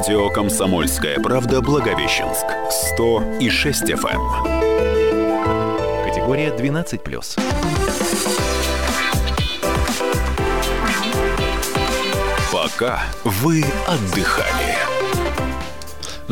Радио «Комсомольская правда» Благовещенск. 100 и 6 FM. Эм. Категория 12+. Пока вы отдыхали.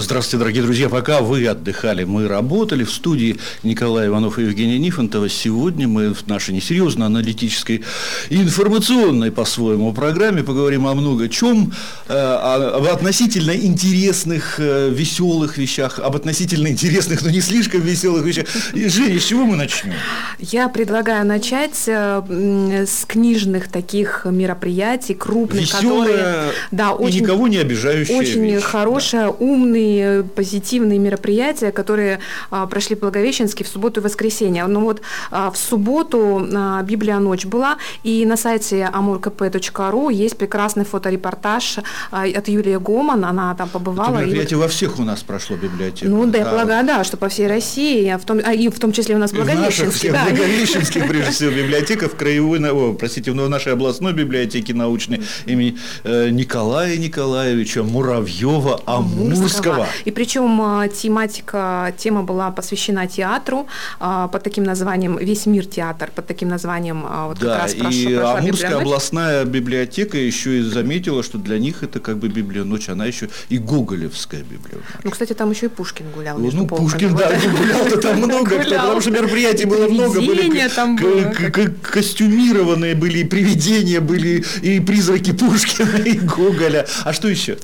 Здравствуйте, дорогие друзья. Пока вы отдыхали, мы работали в студии Николая Иванов и Евгения Нифонтова. Сегодня мы в нашей несерьезной аналитической и информационной по-своему программе поговорим о много чем, э, об относительно интересных, э, веселых вещах, об относительно интересных, но не слишком веселых вещах. Женя, с чего мы начнем? Я предлагаю начать э, с книжных таких мероприятий, крупных, Веселая которые... Да, и никого не обижающая Очень вещь. хорошая, умный позитивные мероприятия, которые а, прошли в Благовещенске в субботу и воскресенье. Ну вот а, в субботу а, Библия ночь была, и на сайте amurkp.ru есть прекрасный фоторепортаж от Юлии Гоман, она там побывала. Это и мероприятие вот- во всех у нас прошло библиотека. ну да, я А полагаю, да, что по всей России, в том, а и в том числе у нас в Благовещенске. да. Благовещенских, прежде всего, библиотеках, в краевой, о, простите, в нашей областной библиотеке научной имени э, Николая Николаевича Муравьева Амурского. И причем а, тематика, тема была посвящена театру а, под таким названием «Весь мир театр», под таким названием а, вот как Да, раз прошло- и прошла Амурская областная библиотека еще и заметила, что для них это как бы Библия ночь, она еще и Гоголевская Библия. Ну, кстати, там еще и Пушкин гулял. Ну. Пушкин, да, гулял-то там много, потому что мероприятий было много, были костюмированные, были и привидения, были и призраки Пушкина, и Гоголя. А что еще?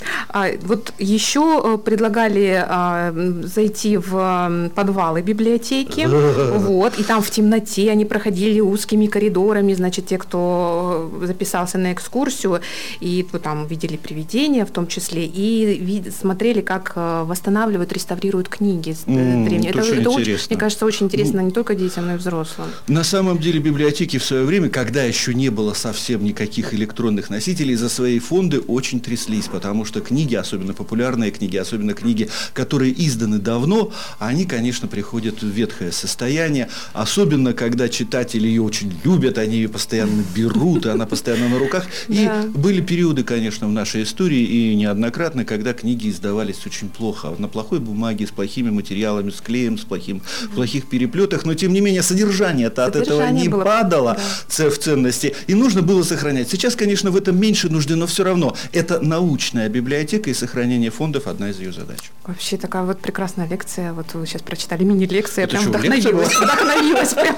Вот еще э, предлагали м, зайти в подвалы библиотеки, вот, и там в темноте они проходили узкими коридорами, значит, те, кто э, записался на экскурсию, и вот там видели привидения в том числе, и ви- смотрели, как э, восстанавливают, реставрируют книги э, древние. это очень очень, интересно. мне кажется, очень интересно не только детям, но и взрослым. На самом деле библиотеки в свое время, когда еще не было совсем никаких электронных носителей, за свои фонды очень тряслись, потому что книги, особенно популярные книги, особенно книги, которые изданы давно, они, конечно, приходят в ветхое состояние, особенно когда читатели ее очень любят, они ее постоянно берут, и она постоянно на руках. И Да. были периоды, конечно, в нашей истории, и неоднократно, когда книги издавались очень плохо, на плохой бумаге, с плохими материалами, с клеем, с плохим, в плохих переплетах, но тем не менее содержание-то от этого не было, падало да. в ценности, и нужно было сохранять. Сейчас, конечно, в этом меньше нужды, но все равно это научная библиотека, и сохранение фондов одна из ее задач. Вообще такая вот прекрасная лекция. Вот вы сейчас прочитали мини-лекцию, я Это прям что, вдохновилась. Вдохновилась прям.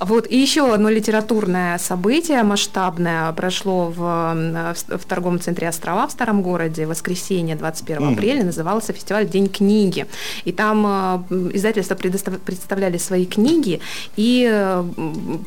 Вот. И еще одно литературное событие масштабное прошло в, в торговом центре «Острова» в Старом городе воскресенье 21 Мгм. апреля. Назывался фестиваль «День книги». И там э, издательства представляли свои книги и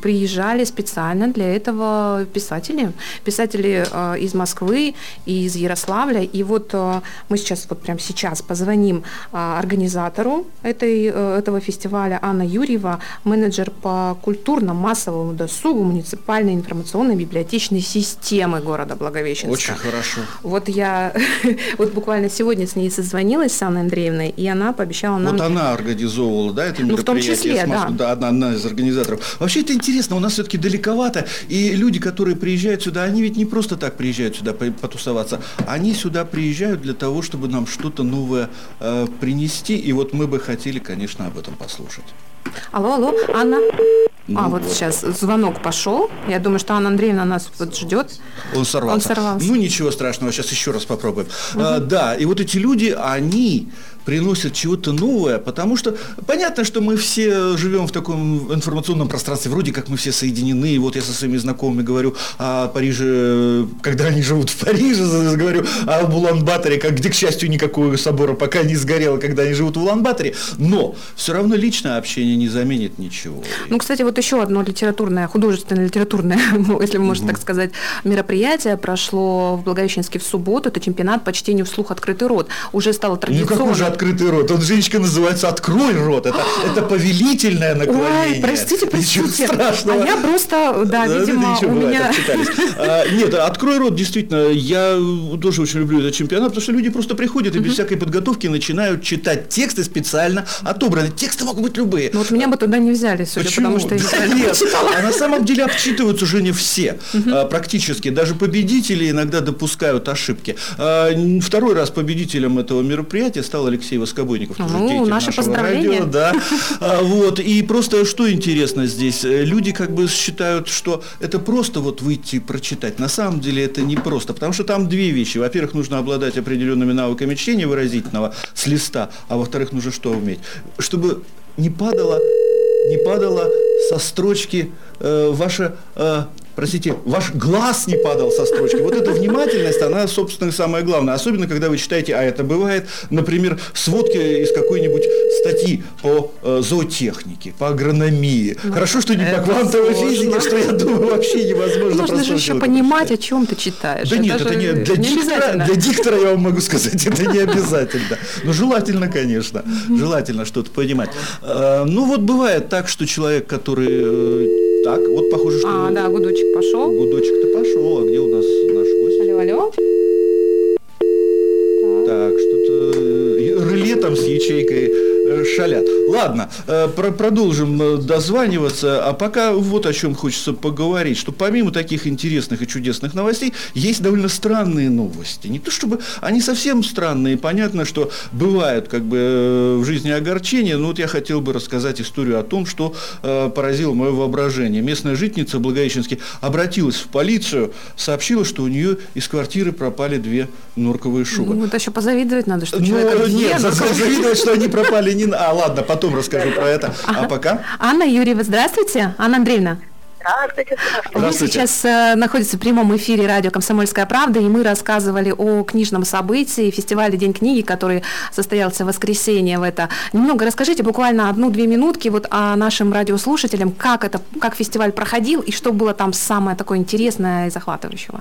приезжали специально для этого писатели. Писатели э, из Москвы и из Ярославля. И вот э, мы сейчас, вот прямо сейчас позвоним э, организатору этой, э, этого фестиваля Анна Юрьева, менеджер по культурно-массовому досугу муниципальной информационной библиотечной системы города Благовещенска. Очень хорошо. Вот я вот буквально сегодня с ней созвонилась с Анной Андреевной, и она пообещала нам... Вот она организовывала, да, это Ну, в том мероприятие числе, Москвы, да. одна, одна из организаторов. Вообще это интересно, у нас все-таки далековато, и люди, которые приезжают сюда, они ведь не просто так приезжают сюда по- потусоваться, они сюда приезжают для того, чтобы нам что-то новое э, принести, и вот мы бы хотели, конечно, об этом послушать. Алло, алло, Анна. Ну а, вот, вот. сейчас звонок пошел. Я думаю, что Анна Андреевна нас вот ждет. Он сорвался. Он сорвался. Ну, ничего страшного, сейчас еще раз попробуем. А, да, и вот эти люди, они приносят чего-то новое, потому что понятно, что мы все живем в таком информационном пространстве, вроде как мы все соединены, и вот я со своими знакомыми говорю о Париже, когда они живут в Париже, говорю о Улан-Баторе, как где, к счастью, никакого собора пока не сгорело, когда они живут в Улан-Баторе, но все равно личное общение не заменит ничего. Ну, кстати, вот еще одно литературное, художественное литературное, ну, если можно так сказать, мероприятие прошло в Благовещенске в субботу. Это чемпионат по чтению вслух «Открытый рот». Уже стало Ну, традиционным. Открытый рот. Он женщина называется «Открой рот». Это, это повелительное наклонение. Ой, простите, простите. Ничего страшного. А я просто, да, видимо, ничего, у меня... А, Нет, «Открой рот» действительно, я тоже очень люблю этот чемпионат, потому что люди просто приходят и без всякой подготовки начинают читать тексты специально отобраны. Тексты могут быть любые. Ну вот меня бы туда не взяли, судя Почему? потому что я Да нет, а на самом деле обчитываются уже не все, а, практически. Даже победители иногда допускают ошибки. А, Второй раз победителем этого мероприятия стал Алексей Воскобойников. тоже Ну, деятель наши нашего радио, да. А, Вот. И просто что интересно здесь? Э, Люди как бы считают, что это просто вот выйти прочитать. На самом деле это не просто, потому что там две вещи. Во-первых, нужно обладать определенными навыками чтения выразительного с листа, а во-вторых, нужно что уметь? Чтобы не падало не падало со строчки э, ваше, э, простите, ваш глаз не падал со строчки. Вот эта внимательность, она, собственно, самое главное. Особенно, когда вы читаете, а это бывает, например, сводки из какой-нибудь статьи по э, зоотехнике, по агрономии. Хорошо, что не по это квантовой сложно. физике, что, я думаю, вообще невозможно. Нужно же еще понимать, прочитать. о чем ты читаешь. Да нет, это не для диктора, обязательно. для диктора я вам могу сказать, это не обязательно. Но желательно, конечно, желательно что-то понимать. Э, Ну вот бывает так, что человек, который э, так, вот похоже, что А, да, гудочек пошел. гудочек-то пошел, а где у нас наш гость? Алло, алло. Так, что-то э, реле там с ячейкой шалят. Ладно, э, про- продолжим э, дозваниваться. А пока вот о чем хочется поговорить, что помимо таких интересных и чудесных новостей, есть довольно странные новости. Не то чтобы они совсем странные, понятно, что бывают как бы э, в жизни огорчения, но вот я хотел бы рассказать историю о том, что э, поразило мое воображение. Местная житница в Благовещенске обратилась в полицию, сообщила, что у нее из квартиры пропали две норковые шубы. Ну, это еще позавидовать надо, что Ну, человек нет, за- завидовать, что они пропали на- А, ладно, потом расскажу про это. А пока... Анна Юрьева, здравствуйте. Анна Андреевна. Здравствуйте, здравствуйте. Вы сейчас э, находитесь в прямом эфире радио «Комсомольская правда», и мы рассказывали о книжном событии, фестивале «День книги», который состоялся в воскресенье в это. Немного расскажите, буквально одну-две минутки вот о нашим радиослушателям, как, это, как фестиваль проходил и что было там самое такое интересное и захватывающего.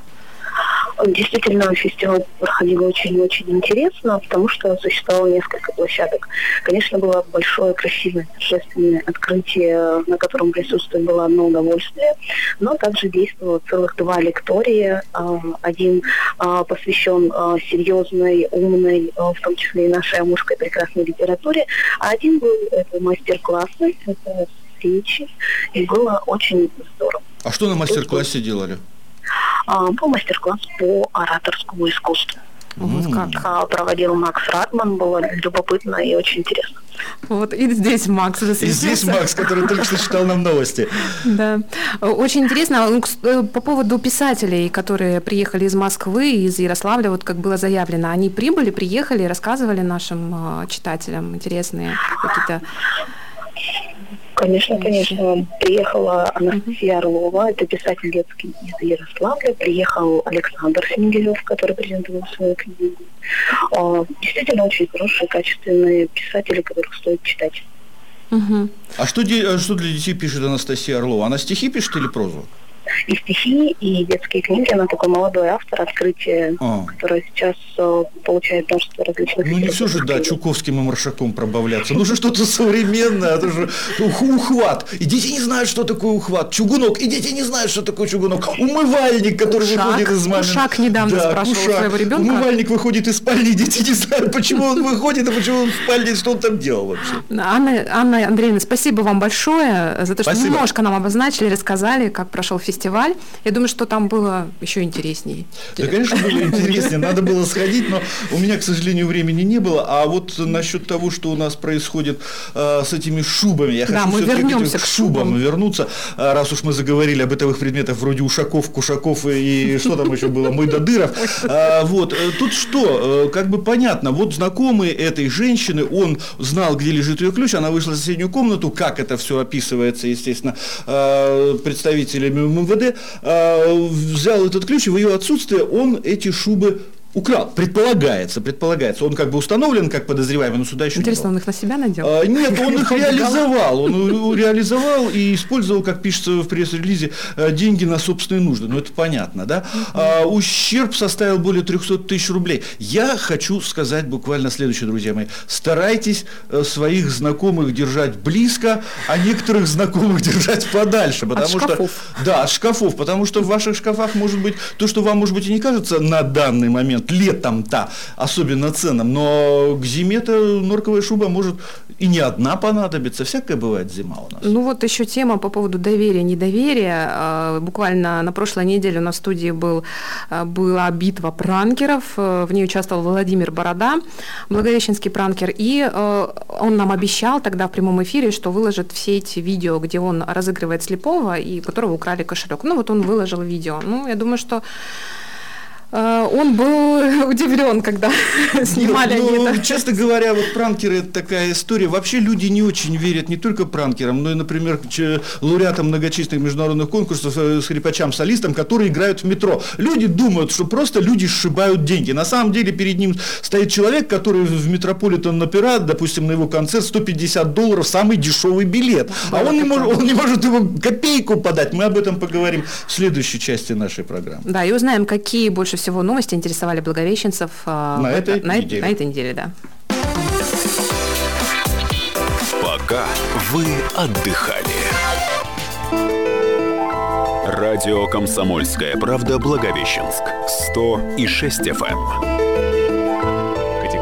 Действительно, фестиваль проходил очень-очень интересно, потому что существовало несколько площадок. Конечно, было большое, красивое, торжественное открытие, на котором присутствие было одно удовольствие, но также действовало целых два лектория. А, Один а, посвящен серьезной, умной, в том числе и нашей амурской прекрасной литературе, а один был это мастер-классы, это речи, и было очень здорово. А что на мастер-классе делали? А, Был мастер-класс по ораторскому искусству. Вот как. А, Проводил Макс Радман, было любопытно и очень интересно. Вот и здесь Макс И засветился. здесь Макс, который только что читал нам новости. Да. Очень интересно, ну, э, по поводу писателей, которые приехали из Москвы, из Ярославля, вот как было заявлено, они прибыли, приехали, рассказывали нашим э, читателям интересные какие-то... Конечно, конечно. Приехала Анастасия Орлова, это писатель детский из Ярославля. Приехал Александр Сингелев, который презентовал свою книгу. А, Действительно очень хорошие, качественные писатели, которых стоит читать. Мгм. А что, а что для детей пишет Анастасия Орлова? Она стихи пишет или прозу? И стихи, и детские книги. Она такой молодой автор, открытие, А. которое сейчас э, получает множество различных... Ну не все же, да. Чуковским и Маршаком пробавляться. Нужно что-то современное, это же ух- ухват. И дети не знают, что такое ухват. Чугунок, и дети не знают, что такое чугунок. Умывальник, который Кушак. выходит из мамин... Кушак недавно спрашивал у своего ребенка. Умывальник выходит из спальни, дети не знают, почему он выходит, и почему он в спальне, что он там делал вообще. Анна, Анна Андреевна, спасибо вам большое за то, что Спасибо. немножко нам обозначили, рассказали, как прошел фестиваль. Я думаю, что там было еще интереснее. Да, конечно, было интереснее, надо было сходить, но у меня, к сожалению, времени не было. А вот насчет того, что у нас происходит э, с этими шубами, я Да, хочу мы вернемся к к шубам шубам. вернуться, А раз уж мы заговорили об бытовых предметах вроде ушаков, кушаков и что там еще было, мойдодыров. А, Вот, э, тут что, э, как бы понятно, вот знакомый этой женщины, он знал, где лежит ее ключ, она вышла в соседнюю комнату, как это все описывается, естественно, э, представителями МВД, э, взял этот ключ, и в ее отсутствие он эти шубы Украл, предполагается, предполагается. Он как бы установлен как подозреваемый, но суда еще Интересно, не он их на себя надел? А, нет, он их реализовал. Он реализовал и использовал, как пишется в пресс-релизе, э, деньги на собственные нужды. Ну, это понятно, да? А, ущерб составил более 300 тысяч рублей. Я хочу сказать буквально следующее, друзья мои. Старайтесь э, своих знакомых держать близко, а некоторых знакомых держать подальше. Потому от шкафов. Что, да, от шкафов. Потому что в ваших шкафах может быть то, что вам, может быть, и не кажется на данный момент летом-то особенно ценным, но к зиме-то норковая шуба может и не одна понадобиться, всякое бывает зима у нас. Ну вот еще тема по поводу доверия, недоверия. А, буквально на прошлой неделе у нас в студии был, а, была битва пранкеров, в ней участвовал Владимир Борода, благовещенский пранкер, и он нам обещал тогда в прямом эфире, что выложит все эти видео, где он разыгрывает слепого, и которого украли кошелек. Ну вот он выложил видео. Ну, я думаю, что Э, он был удивлен, когда снимали ну, они ну, это. Честно говоря, вот пранкеры это такая история. Вообще люди не очень верят не только пранкерам, но и, например, лауреатам многочисленных международных конкурсов э, с хрипачам-солистам, которые играют в метро. Люди думают, что просто люди сшибают деньги. На самом деле перед ним стоит человек, который в Метрополитен опера, допустим, на его концерт 150 долларов, самый дешевый билет. А он не, может, он не может его копейку подать. Мы об этом поговорим в следующей части нашей программы. Да, и узнаем, какие больше всего новости интересовали благовещенцев а, на, этой, на, неделе. на этой неделе, да. Пока вы отдыхали. Радио «Комсомольская правда» Благовещенск. 100 и 6 FM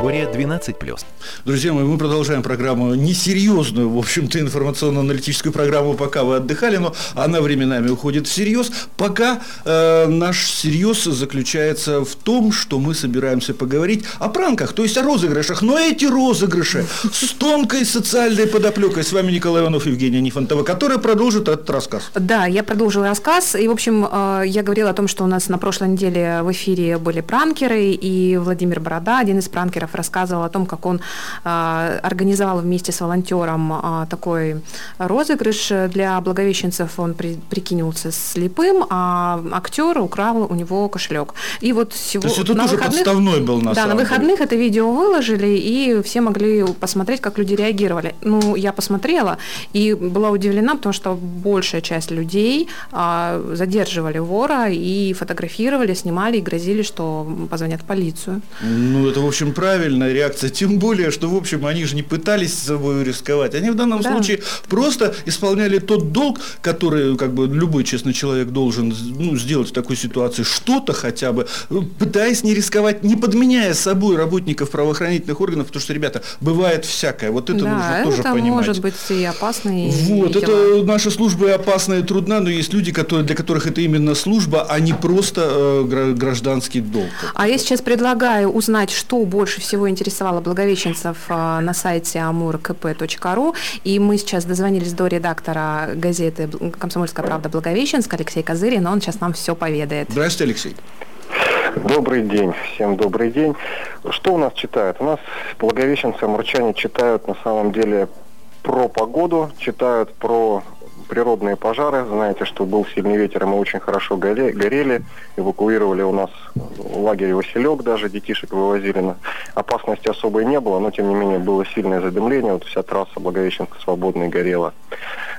категория 12+. Друзья мои, мы продолжаем программу несерьезную, в общем-то, информационно-аналитическую программу, пока вы отдыхали, но она временами уходит всерьез. Пока э, наш серьез заключается в том, что мы собираемся поговорить о пранках, то есть о розыгрышах. Но эти розыгрыши с тонкой социальной подоплекой. С вами Николай Иванов, Евгения Нифонтова, которая продолжит этот рассказ. Да, я продолжила рассказ. И, в общем, э, я говорила о том, что у нас на прошлой неделе в эфире были пранкеры, и Владимир Борода, один из пранкеров, рассказывал о том, как он а, организовал вместе с волонтером а, такой розыгрыш для благовещенцев. Он при, прикинулся слепым, а актер украл у него кошелек. И вот сегодня... То есть это на тоже выходных, подставной был на Да, самом на выходных деле. это видео выложили, и все могли посмотреть, как люди реагировали. Ну, я посмотрела и была удивлена, потому что большая часть людей а, задерживали вора и фотографировали, снимали и грозили, что позвонят в полицию. Ну, это, в общем, правильно правильная реакция, тем более, что, в общем, они же не пытались с собой рисковать. Они в данном да. случае просто исполняли тот долг, который, как бы, любой честный человек должен ну, сделать в такой ситуации что-то хотя бы, пытаясь не рисковать, не подменяя собой работников правоохранительных органов, потому что, ребята, бывает всякое. Вот это да, нужно это тоже понимать. может быть и опасно, и Вот, и это дела. наша служба и опасна, и трудна, но есть люди, которые, для которых это именно служба, а не просто э, гражданский долг. А я сейчас предлагаю узнать, что больше всего всего интересовало благовещенцев а, на сайте amurkp.ru. И мы сейчас дозвонились до редактора газеты «Комсомольская правда» Благовещенск Алексей Козырин. Он сейчас нам все поведает. Здравствуйте, Алексей. Добрый день, всем добрый день. Что у нас читают? У нас благовещенцы, амурчане читают на самом деле про погоду, читают про природные пожары. Знаете, что был сильный ветер, и мы очень хорошо горели. Эвакуировали у нас лагерь Василек даже, детишек вывозили. На... Опасности особой не было, но тем не менее было сильное задымление. Вот вся трасса Благовещенска свободная горела.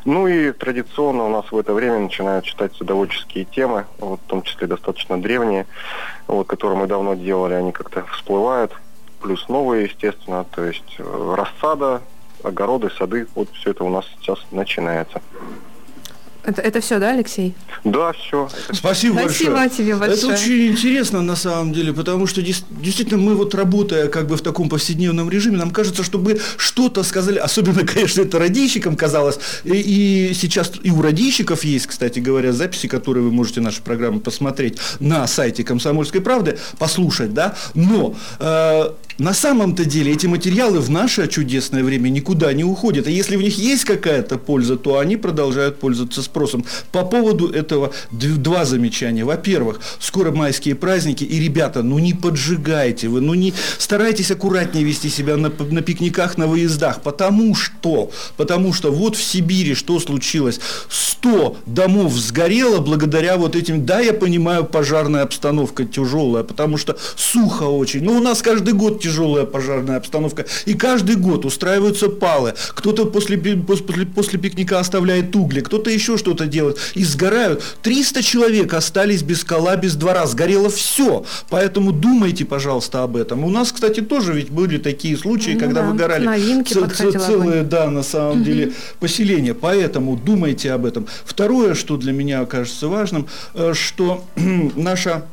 Ну и традиционно у нас в это время начинают читать садоводческие темы, вот, в том числе достаточно древние, вот, которые мы давно делали, они как-то всплывают. Плюс новые, естественно, то есть э, рассада, огороды, сады, вот все это у нас сейчас начинается. Это, это все, да, Алексей? Да, все. Спасибо, Спасибо большое. тебе большое. Это очень интересно на самом деле, потому что действительно мы вот работая как бы в таком повседневном режиме, нам кажется, чтобы что-то сказали, особенно, конечно, это радийщикам казалось, и, и сейчас и у радийщиков есть, кстати говоря, записи, которые вы можете наши программы посмотреть на сайте «Комсомольской правды», послушать, да, но э, на самом-то деле эти материалы в наше чудесное время никуда не уходят. А если в них есть какая-то польза, то они продолжают пользоваться спросом. По поводу этого два замечания. Во-первых, скоро майские праздники, и, ребята, ну не поджигайте вы, ну не старайтесь аккуратнее вести себя на, на пикниках, на выездах, потому что, потому что вот в Сибири что случилось? 100 домов сгорело благодаря вот этим, да, я понимаю, пожарная обстановка тяжелая, потому что сухо очень, но у нас каждый год тяжелая пожарная обстановка, и каждый год устраиваются палы, кто-то после, после, после пикника оставляет угли, кто-то еще что-то делает, и сгорают. 300 человек остались без кола, без двора, сгорело все, поэтому думайте, пожалуйста, об этом. У нас, кстати, тоже ведь были такие случаи, ну, когда да, выгорали целые, да, на самом угу. деле, поселения, поэтому думайте об этом. Второе, что для меня кажется важным, э, что наша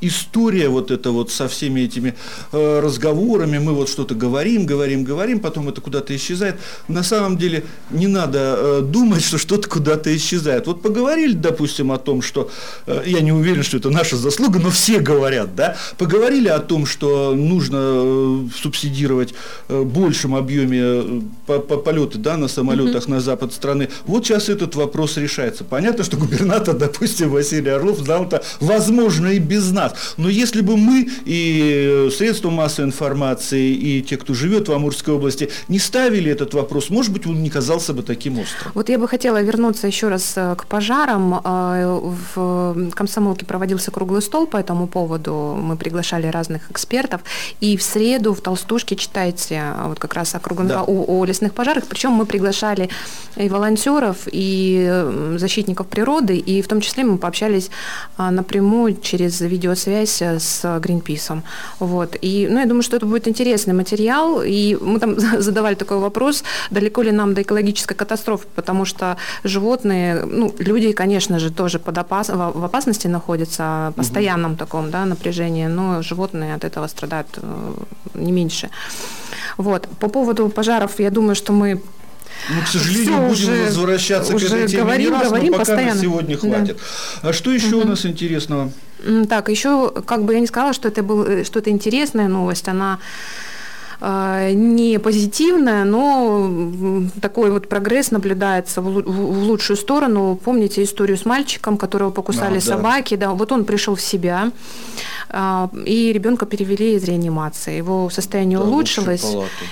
история вот эта вот со всеми этими э, разговорами, мы вот что-то говорим, говорим, говорим, потом это куда-то исчезает. На самом деле не надо э, думать, что что-то куда-то исчезает. Вот поговорили, допустим, о том, что, э, я не уверен, что это наша заслуга, но все говорят, да, поговорили о том, что нужно э, субсидировать э, большем объеме э, по, по полеты, да, на самолетах mm-hmm. на запад страны. Вот сейчас этот вопрос решается. Понятно, что губернатор, допустим, Василий Орлов знал это, возможно, и без нас нас. Но если бы мы и э, средства массовой информации, и те, кто живет в Амурской области, не ставили этот вопрос, может быть, он не казался бы таким острым. Вот я бы хотела вернуться еще раз э, к пожарам. Э, в Комсомолке проводился круглый стол по этому поводу. Мы приглашали разных экспертов. И в среду в Толстушке читайте вот как раз о, круглом, да. о, о лесных пожарах. Причем мы приглашали и волонтеров, и защитников природы, и в том числе мы пообщались напрямую через видео связь э, с Гринписом. Вот. И, ну, я думаю, что это будет интересный материал. И мы там задавали такой вопрос, далеко ли нам до экологической катастрофы, потому что животные, ну, люди, конечно же, тоже под опас... в опасности находятся, в постоянном угу. таком да, напряжении, но животные от этого страдают э, не меньше. Вот. По поводу пожаров, я думаю, что мы ну, к сожалению, Все, будем уже, возвращаться уже к этой теме говорим, не раз, говорим но пока постоянно. на сегодня хватит. Да. А что еще угу. у нас интересного? Так, еще, как бы я не сказала, что это, был, э, что это интересная новость, она э, не позитивная, но такой вот прогресс наблюдается в лучшую сторону. Помните историю с мальчиком, которого покусали а, собаки? Да. да, вот он пришел в себя. А, и ребенка перевели из реанимации. Его состояние да, улучшилось.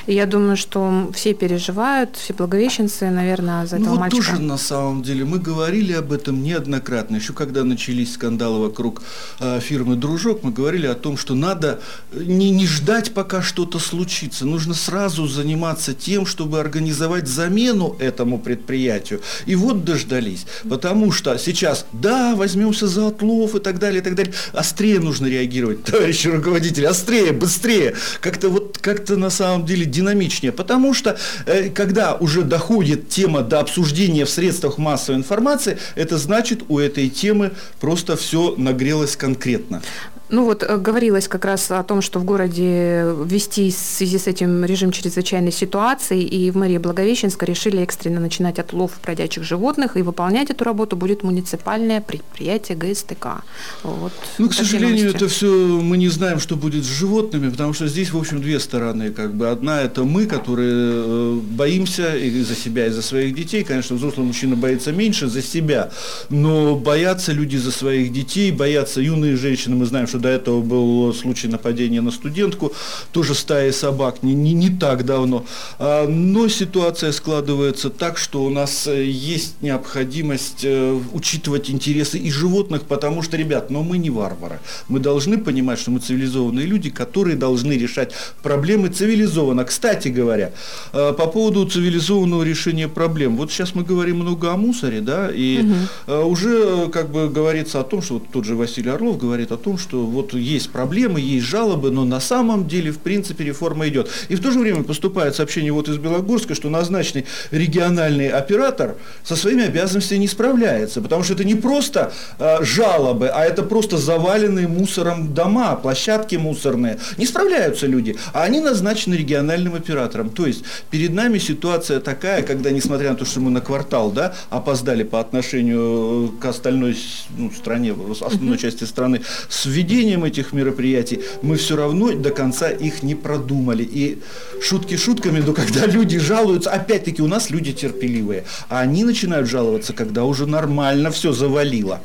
И я думаю, что все переживают, все благовещенцы, наверное, за ну, этого вот мальчика. тоже на самом деле мы говорили об этом неоднократно. Еще когда начались скандалы вокруг э, фирмы Дружок, мы говорили о том, что надо не, не ждать, пока что-то случится. Нужно сразу заниматься тем, чтобы организовать замену этому предприятию. И вот дождались. Потому что сейчас, да, возьмемся за отлов и так далее, и так далее. Острее нужно реагировать реагировать, товарищи руководители, острее, быстрее, как-то вот как-то на самом деле динамичнее. Потому что э, когда уже доходит тема до обсуждения в средствах массовой информации, это значит у этой темы просто все нагрелось конкретно. Ну вот э, говорилось как раз о том, что в городе ввести в связи с этим режим чрезвычайной ситуации, и в мэрии Благовещенска решили экстренно начинать отлов бродячих животных, и выполнять эту работу будет муниципальное предприятие ГСТК. Вот. Ну, к сожалению, новости. это все мы не знаем, что будет с животными, потому что здесь, в общем, две стороны. Как бы. Одна – это мы, которые э, боимся и за себя, и за своих детей. Конечно, взрослый мужчина боится меньше за себя, но боятся люди за своих детей, боятся юные женщины. Мы знаем, что что до этого был случай нападения на студентку, тоже стаи собак, не, не, не так давно. А, но ситуация складывается так, что у нас э, есть необходимость э, учитывать интересы и животных, потому что, ребят, но мы не варвары. Мы должны понимать, что мы цивилизованные люди, которые должны решать проблемы цивилизованно. Кстати говоря, э, по поводу цивилизованного решения проблем. Вот сейчас мы говорим много о мусоре, да, и угу. уже как бы говорится о том, что вот тот же Василий Орлов говорит о том, что вот есть проблемы, есть жалобы, но на самом деле, в принципе, реформа идет. И в то же время поступает сообщение вот из Белогорска, что назначенный региональный оператор со своими обязанностями не справляется, потому что это не просто э, жалобы, а это просто заваленные мусором дома, площадки мусорные. Не справляются люди, а они назначены региональным оператором. То есть перед нами ситуация такая, когда, несмотря на то, что мы на квартал да, опоздали по отношению к остальной ну, стране, основной части страны, с введением проведением этих мероприятий, мы все равно до конца их не продумали. И шутки шутками, но когда люди жалуются, опять-таки у нас люди терпеливые, а они начинают жаловаться, когда уже нормально все завалило.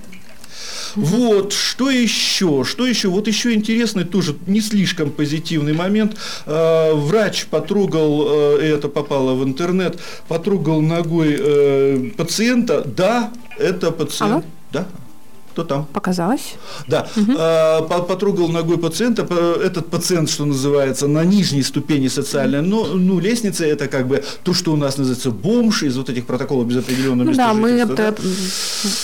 Вот, что еще? Что еще? Вот еще интересный, тоже не слишком позитивный момент. Э, врач потрогал, э, это попало в интернет, потрогал ногой э, пациента. Да, это пациент. Алло? Да. Кто там? Показалось. Да. Угу. Потрогал ногой пациента. Этот пациент, что называется, на нижней ступени социальной, ну, ну, лестницы, это как бы то, что у нас называется бомж из вот этих протоколов без определенного ну, Да, мы это да?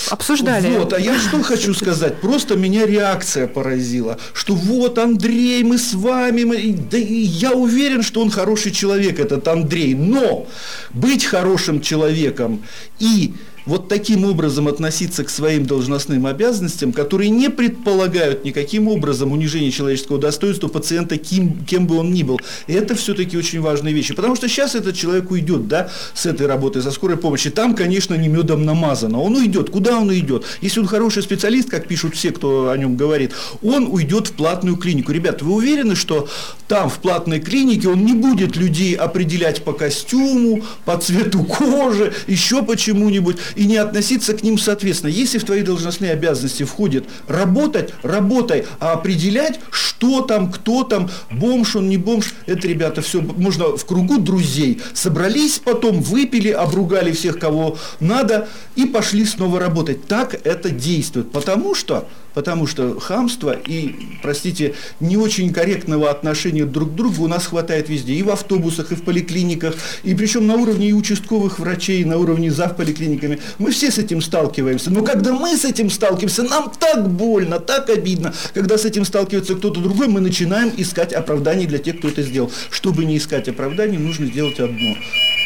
обсуждали. Вот, а я что хочу сказать? Просто меня реакция поразила, что вот, Андрей, мы с вами, мы... да я уверен, что он хороший человек, этот Андрей, но быть хорошим человеком и вот таким образом относиться к своим должностным обязанностям, которые не предполагают никаким образом унижения человеческого достоинства пациента, кем, кем бы он ни был. Это все-таки очень важные вещи. Потому что сейчас этот человек уйдет да, с этой работы, со скорой помощи. Там, конечно, не медом намазано. Он уйдет. Куда он уйдет? Если он хороший специалист, как пишут все, кто о нем говорит, он уйдет в платную клинику. Ребята, вы уверены, что там, в платной клинике, он не будет людей определять по костюму, по цвету кожи, еще почему-нибудь? И не относиться к ним соответственно. Если в твои должностные обязанности входит работать, работай, а определять, что там, кто там, бомж он, не бомж, это, ребята, все можно в кругу друзей. Собрались потом, выпили, обругали всех, кого надо, и пошли снова работать. Так это действует. Потому что потому что хамства и, простите, не очень корректного отношения друг к другу у нас хватает везде, и в автобусах, и в поликлиниках, и причем на уровне и участковых врачей, и на уровне зав поликлиниками. Мы все с этим сталкиваемся. Но когда мы с этим сталкиваемся, нам так больно, так обидно. Когда с этим сталкивается кто-то другой, мы начинаем искать оправданий для тех, кто это сделал. Чтобы не искать оправданий, нужно сделать одно.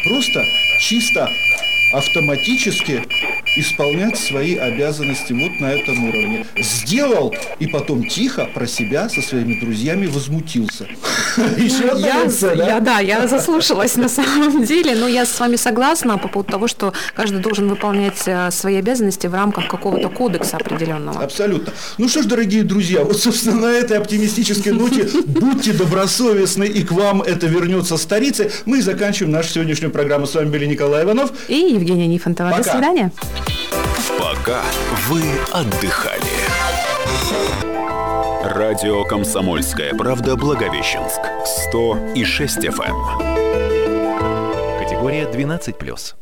Просто чисто автоматически исполнять свои обязанности вот на этом уровне. Сделал и потом тихо про себя со своими друзьями возмутился. Еще я, да? Я, да, я заслушалась на самом деле, но я с вами согласна по поводу того, что каждый должен выполнять э, свои обязанности в рамках какого-то кодекса определенного. Абсолютно. Ну что ж, дорогие друзья, вот, собственно, на этой оптимистической ноте будьте добросовестны, и к вам это вернется старицы. Мы заканчиваем нашу сегодняшнюю программу. С вами были Николай Иванов и Евгения Нифонтова. Пока. До свидания. Пока вы отдыхали. Радио «Комсомольская правда» Благовещенск. 100 и 6 FM. Категория 12+.